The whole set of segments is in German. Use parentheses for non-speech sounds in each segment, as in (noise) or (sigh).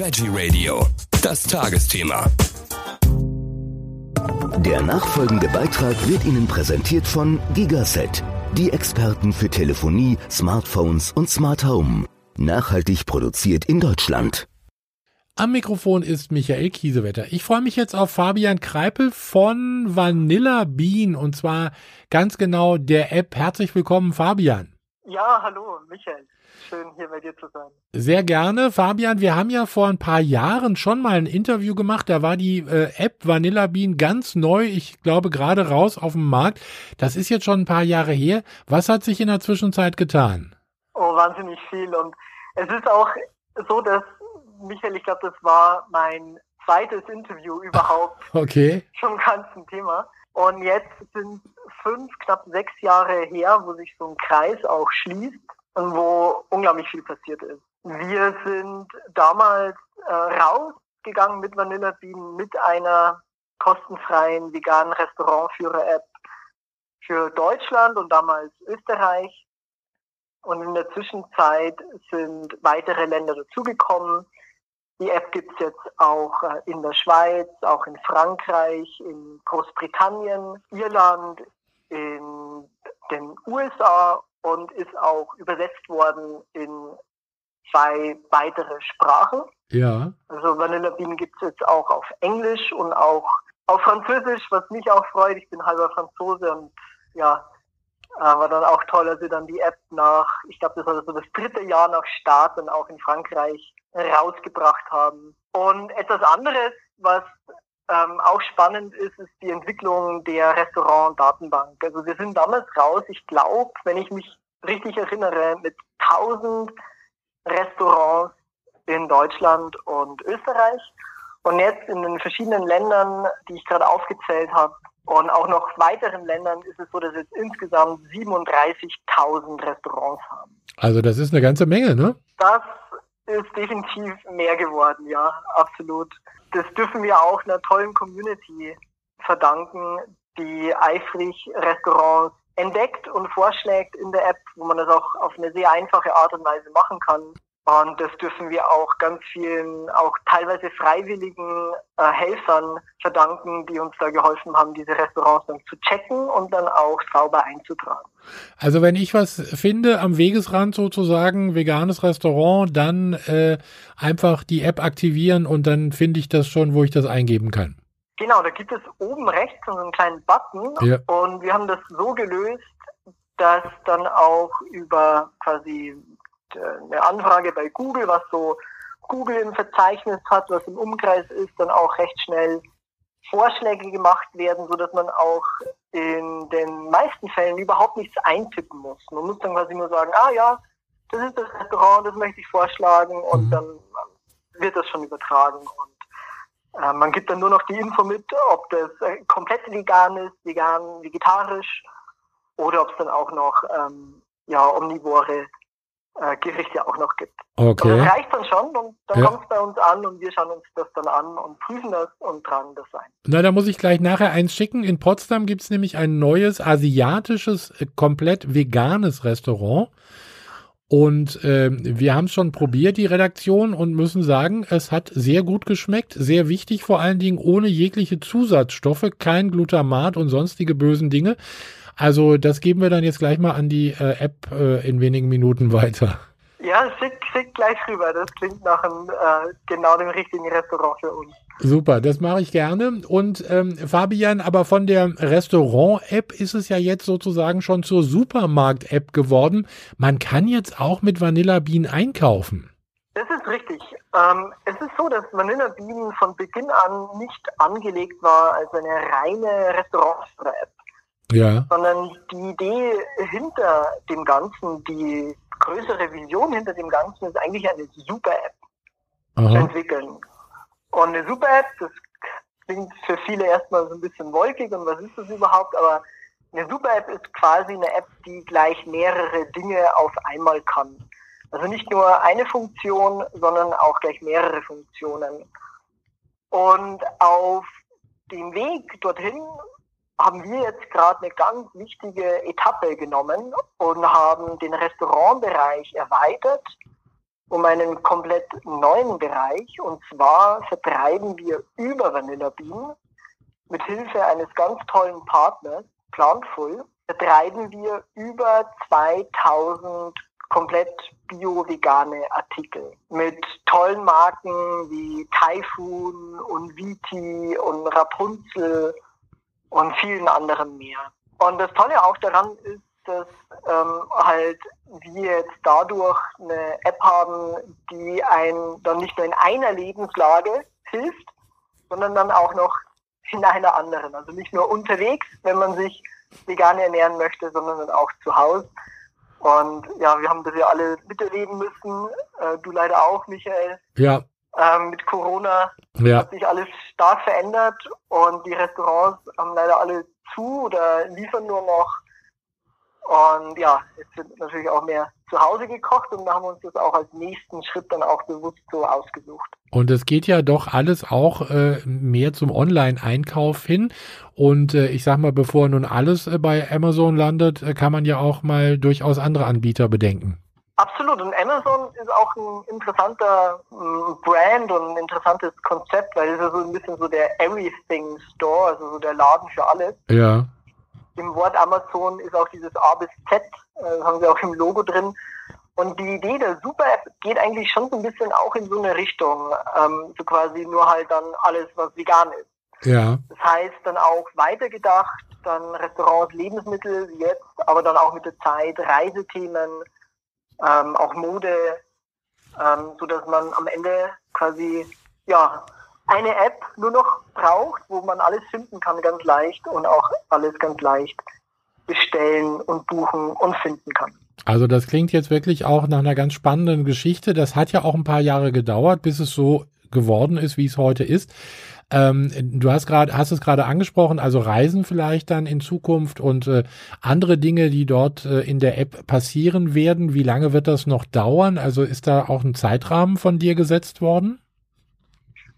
Veggie Radio. Das Tagesthema. Der nachfolgende Beitrag wird Ihnen präsentiert von Gigaset, die Experten für Telefonie, Smartphones und Smart Home. Nachhaltig produziert in Deutschland. Am Mikrofon ist Michael Kiesewetter. Ich freue mich jetzt auf Fabian Kreipel von Vanilla Bean und zwar ganz genau der App. Herzlich willkommen, Fabian. Ja, hallo, Michael. Schön, hier bei dir zu sein. Sehr gerne. Fabian, wir haben ja vor ein paar Jahren schon mal ein Interview gemacht. Da war die äh, App Vanilla Bean ganz neu. Ich glaube, gerade raus auf dem Markt. Das ist jetzt schon ein paar Jahre her. Was hat sich in der Zwischenzeit getan? Oh, wahnsinnig viel. Und es ist auch so, dass, Michael, ich glaube, das war mein zweites Interview (laughs) überhaupt. okay. Zum ganzen Thema. Und jetzt sind fünf, knapp sechs Jahre her, wo sich so ein Kreis auch schließt wo unglaublich viel passiert ist. Wir sind damals äh, rausgegangen mit Vanilla Bean mit einer kostenfreien veganen Restaurantführer-App für Deutschland und damals Österreich. Und in der Zwischenzeit sind weitere Länder dazugekommen. Die App gibt's jetzt auch äh, in der Schweiz, auch in Frankreich, in Großbritannien, Irland, in den USA und ist auch übersetzt worden in zwei weitere Sprachen. Ja. Also Vanilla Bean gibt es jetzt auch auf Englisch und auch auf Französisch, was mich auch freut. Ich bin halber Franzose und ja, war dann auch toll, als wir dann die App nach, ich glaube, das war so das dritte Jahr nach Start dann auch in Frankreich rausgebracht haben. Und etwas anderes, was ähm, auch spannend ist, ist die Entwicklung der Restaurant-Datenbank. Also wir sind damals raus, ich glaube, wenn ich mich richtig erinnere, mit 1000 Restaurants in Deutschland und Österreich. Und jetzt in den verschiedenen Ländern, die ich gerade aufgezählt habe, und auch noch weiteren Ländern ist es so, dass wir jetzt insgesamt 37.000 Restaurants haben. Also das ist eine ganze Menge, ne? Das ist definitiv mehr geworden, ja, absolut. Das dürfen wir auch einer tollen Community verdanken, die eifrig Restaurants entdeckt und vorschlägt in der App, wo man das auch auf eine sehr einfache Art und Weise machen kann. Und das dürfen wir auch ganz vielen, auch teilweise freiwilligen äh, Helfern verdanken, die uns da geholfen haben, diese Restaurants dann zu checken und dann auch sauber einzutragen. Also wenn ich was finde am Wegesrand sozusagen, veganes Restaurant, dann äh, einfach die App aktivieren und dann finde ich das schon, wo ich das eingeben kann. Genau, da gibt es oben rechts so einen kleinen Button Ja. und wir haben das so gelöst, dass dann auch über quasi eine Anfrage bei Google, was so Google im Verzeichnis hat, was im Umkreis ist, dann auch recht schnell Vorschläge gemacht werden, so dass man auch in den meisten Fällen überhaupt nichts eintippen muss. Man muss dann quasi nur sagen, ah ja, das ist das Restaurant, das möchte ich vorschlagen und Mhm. dann wird das schon übertragen und äh, man gibt dann nur noch die Info mit, ob das äh, komplett vegan ist, vegan, vegetarisch oder ob es dann auch noch ähm, ja, omnivore äh, Gerichte auch noch gibt. Okay. das reicht dann schon und dann Ja. kommt es bei uns an und wir schauen uns das dann an und prüfen das und tragen das ein. Na, da muss ich gleich nachher eins schicken. In Potsdam gibt es nämlich ein neues asiatisches, äh, komplett veganes Restaurant. Und ähm, wir haben es schon probiert, die Redaktion, und müssen sagen, es hat sehr gut geschmeckt. Sehr wichtig, vor allen Dingen ohne jegliche Zusatzstoffe, kein Glutamat und sonstige bösen Dinge. Also das geben wir dann jetzt gleich mal an die äh, App äh, in wenigen Minuten weiter. Ja, schick, schick gleich rüber. Das klingt nach einem, äh, genau dem richtigen Restaurant für uns. Super, das mache ich gerne. Und ähm, Fabian, aber von der Restaurant-App ist es ja jetzt sozusagen schon zur Supermarkt-App geworden. Man kann jetzt auch mit Vanilla Bean einkaufen. Das ist richtig. Ähm, es ist so, dass Vanilla Bean von Beginn an nicht angelegt war als eine reine Restaurant-App, Ja. sondern die Idee hinter dem Ganzen, die größere Vision hinter dem Ganzen ist eigentlich eine Super-App zu entwickeln. Und eine Super-App, das klingt für viele erstmal so ein bisschen wolkig und was ist das überhaupt, aber eine Super-App ist quasi eine App, die gleich mehrere Dinge auf einmal kann. Also nicht nur eine Funktion, sondern auch gleich mehrere Funktionen. Und auf dem Weg dorthin haben wir jetzt gerade eine ganz wichtige Etappe genommen und haben den Restaurantbereich erweitert um einen komplett neuen Bereich. Und zwar vertreiben wir über Vanilla Bean mit Hilfe eines ganz tollen Partners, Plantful, vertreiben wir über 2000 komplett bio-vegane Artikel mit tollen Marken wie Typhoon und Viti und Rapunzel und vielen anderen mehr. Und das Tolle auch daran ist, dass ähm, halt wir jetzt dadurch eine App haben, die ein dann nicht nur in einer Lebenslage hilft, sondern dann auch noch in einer anderen. Also nicht nur unterwegs, wenn man sich vegan ernähren möchte, sondern dann auch zu Hause. Und ja, wir haben das ja alle miterleben müssen. Äh, du leider auch, Michael. Ja. Ähm, mit Corona ja. hat sich alles stark verändert und die Restaurants haben leider alle zu oder liefern nur noch und ja, es wird natürlich auch mehr zu Hause gekocht und da haben wir uns das auch als nächsten Schritt dann auch bewusst so ausgesucht. Und es geht ja doch alles auch äh, mehr zum Online-Einkauf hin. Und äh, ich sag mal, bevor nun alles äh, bei Amazon landet, äh, kann man ja auch mal durchaus andere Anbieter bedenken. Absolut. Und auch ein interessanter ähm, Brand und ein interessantes Konzept, weil es ist so ein bisschen so der Everything Store, also so der Laden für alles. Ja im Wort Amazon ist auch dieses A bis Z, äh, haben sie auch im Logo drin. Und die Idee der Super-App geht eigentlich schon so ein bisschen auch in so eine Richtung, ähm, so quasi nur halt dann alles, was vegan ist. Ja. Das heißt dann auch weitergedacht, dann Restaurants, Lebensmittel jetzt, aber dann auch mit der Zeit Reisethemen, ähm, auch Mode, ähm, so dass man am Ende quasi ja eine App nur noch braucht, wo man alles finden kann ganz leicht und auch alles ganz leicht bestellen und buchen und finden kann. Also das klingt jetzt wirklich auch nach einer ganz spannenden Geschichte. Das hat ja auch ein paar Jahre gedauert, bis es so geworden ist, wie es heute ist. Ähm, du hast gerade, hast es gerade angesprochen, also Reisen vielleicht dann in Zukunft und äh, andere Dinge, die dort äh, in der App passieren werden. Wie lange wird das noch dauern? Also ist da auch ein Zeitrahmen von dir gesetzt worden?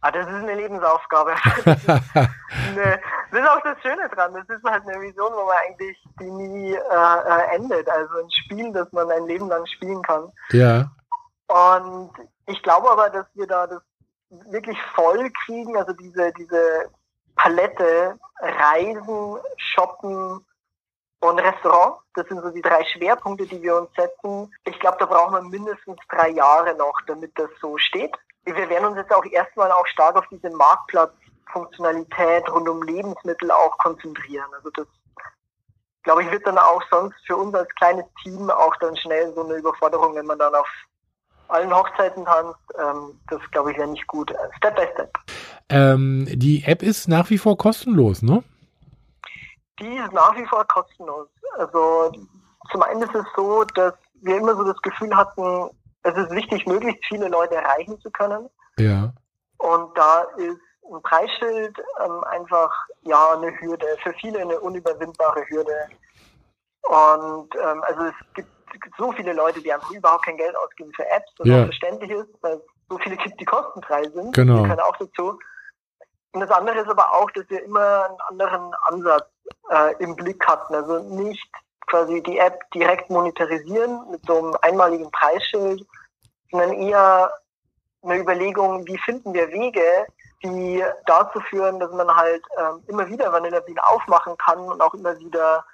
Ah, das ist eine Lebensaufgabe. das, (laughs) ist eine, das ist auch das Schöne dran. Das ist halt eine Vision, wo man eigentlich die nie äh, äh, endet. Also ein Spiel, das man ein Leben lang spielen kann. Ja. Und ich glaube aber, dass wir da das wirklich voll kriegen. Also diese, diese Palette Reisen, Shoppen und Restaurant. Das sind so die drei Schwerpunkte, die wir uns setzen. Ich glaube, da brauchen wir mindestens drei Jahre noch, damit das so steht wir werden uns jetzt auch erstmal auch stark auf diese Marktplatzfunktionalität rund um Lebensmittel auch konzentrieren. Also das, glaube ich, wird dann auch sonst für uns als kleines Team auch dann schnell so eine Überforderung, wenn man dann auf allen Hochzeiten tanzt. Ähm, das, glaube ich, wäre nicht gut. Step by Step. Ähm, die App ist nach wie vor kostenlos, ne? Die ist nach wie vor kostenlos. Also zum einen ist es so, dass wir immer so das Gefühl hatten, es ist wichtig, möglichst viele Leute erreichen zu können. Ja. Und da ist ein Preisschild ähm, einfach ja eine Hürde, für viele eine unüberwindbare Hürde. Und ähm, also es gibt so viele Leute, die einfach überhaupt kein Geld ausgeben für Apps, was ja. auch verständlich ist, weil es so viele gibt, die kostenfrei sind. Genau. Die können auch dazu. Und das andere ist aber auch, dass wir immer einen anderen Ansatz äh, im Blick hatten. Also nicht quasi die App direkt monetarisieren mit so einem einmaligen Preisschild, sondern eher eine Überlegung, wie finden wir Wege, die dazu führen, dass man halt ähm, immer wieder Vanilla Bean aufmachen kann und auch immer wieder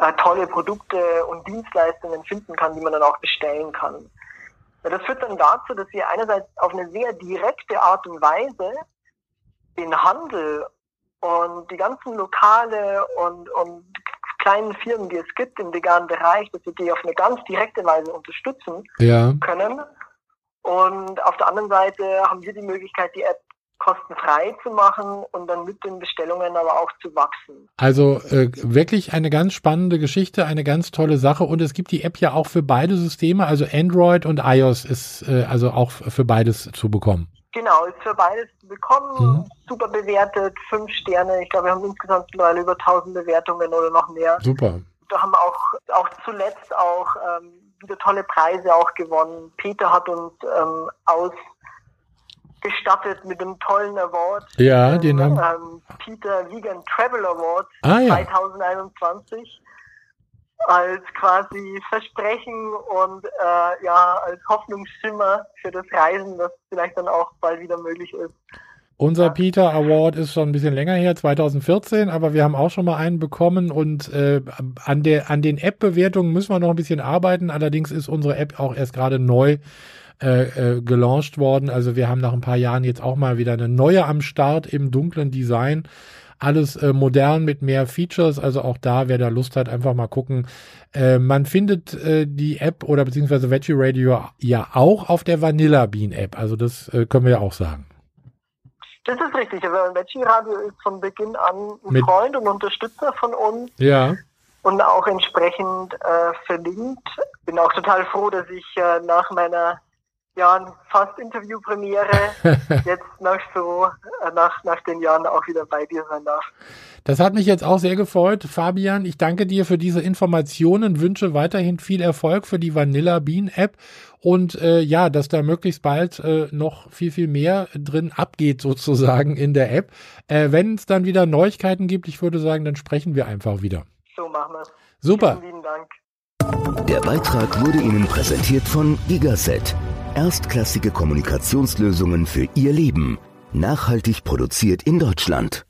äh, tolle Produkte und Dienstleistungen finden kann, die man dann auch bestellen kann. Das führt dann dazu, dass wir einerseits auf eine sehr direkte Art und Weise den Handel und die ganzen Lokale und, und kleinen Firmen, die es gibt im veganen Bereich, dass wir die auf eine ganz direkte Weise unterstützen ja. können. Und auf der anderen Seite haben wir die Möglichkeit, die App kostenfrei zu machen und dann mit den Bestellungen aber auch zu wachsen. Also äh, wirklich eine ganz spannende Geschichte, eine ganz tolle Sache und es gibt die App ja auch für beide Systeme, also Android und iOS ist äh, also auch für beides zu bekommen. Genau, ist für beides zu bekommen, mhm. super bewertet, fünf Sterne. Ich glaube, wir haben insgesamt mittlerweile über 1000 Bewertungen oder noch mehr. Super. Da haben auch, auch zuletzt auch ähm, wieder tolle Preise auch gewonnen. Peter hat uns ähm, ausgestattet mit einem tollen Award. Ja, den, den haben ähm, Peter Vegan Travel Award ah, ja. 2021. als quasi Versprechen und äh, ja als Hoffnungsschimmer für das Reisen, das vielleicht dann auch bald wieder möglich ist. Unser Peter Award ist schon ein bisschen länger her, 2014, aber wir haben auch schon mal einen bekommen und äh, an, der, an den App-Bewertungen müssen wir noch ein bisschen arbeiten. Allerdings ist unsere App auch erst gerade neu äh, äh, gelauncht worden. Also wir haben nach ein paar Jahren jetzt auch mal wieder eine neue am Start im dunklen Design. Alles äh, modern mit mehr Features, also auch da, wer da Lust hat, einfach mal gucken. Äh, man findet äh, die App oder beziehungsweise Veggie Radio ja auch auf der Vanilla Bean App. Also das äh, können wir ja auch sagen. Das ist richtig. Also Veggie Radio ist von Beginn an ein Mit Freund und Unterstützer von uns. Ja. Und auch entsprechend äh, verlinkt. Bin auch total froh, dass ich äh, nach meiner Jahren fast Interviewpremiere (laughs) jetzt nach so äh, nach, nach den Jahren auch wieder bei dir sein darf. Das hat mich jetzt auch sehr gefreut, Fabian. Ich danke dir für diese Informationen, wünsche weiterhin viel Erfolg für die Vanilla Bean App und äh, ja, dass da möglichst bald äh, noch viel, viel mehr drin abgeht sozusagen in der App. Äh, Wenn es dann wieder Neuigkeiten gibt, ich würde sagen, dann sprechen wir einfach wieder. So machen wir es. Super. Vielen lieben Dank. Der Beitrag wurde Ihnen präsentiert von Gigaset. Erstklassige Kommunikationslösungen für Ihr Leben. Nachhaltig produziert in Deutschland.